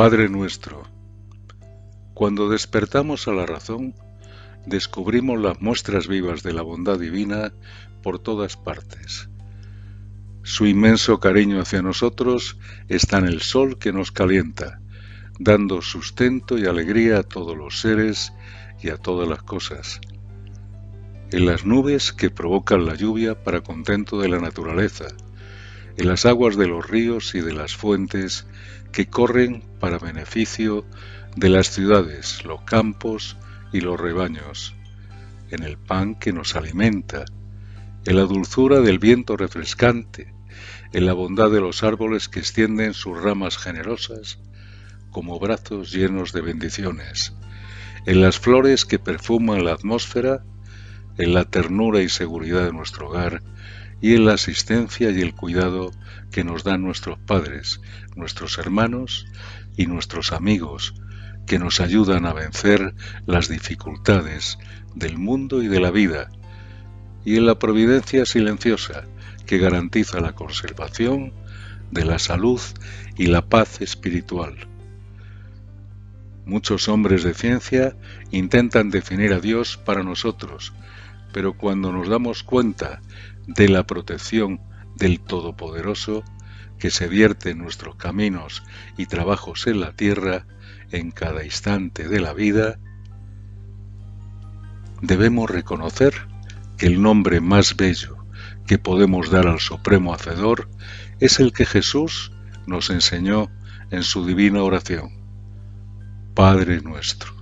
Padre nuestro, cuando despertamos a la razón, descubrimos las muestras vivas de la bondad divina por todas partes. Su inmenso cariño hacia nosotros está en el sol que nos calienta, dando sustento y alegría a todos los seres y a todas las cosas. En las nubes que provocan la lluvia para contento de la naturaleza, en las aguas de los ríos y de las fuentes que corren para beneficio de las ciudades, los campos y los rebaños, en el pan que nos alimenta, en la dulzura del viento refrescante, en la bondad de los árboles que extienden sus ramas generosas como brazos llenos de bendiciones, en las flores que perfuman la atmósfera, en la ternura y seguridad de nuestro hogar y en la asistencia y el cuidado que nos dan nuestros padres, nuestros hermanos y nuestros amigos, que nos ayudan a vencer las dificultades del mundo y de la vida, y en la providencia silenciosa que garantiza la conservación de la salud y la paz espiritual. Muchos hombres de ciencia intentan definir a Dios para nosotros, pero cuando nos damos cuenta de la protección del Todopoderoso que se vierte en nuestros caminos y trabajos en la tierra en cada instante de la vida, debemos reconocer que el nombre más bello que podemos dar al Supremo Hacedor es el que Jesús nos enseñó en su divina oración. Padre nuestro.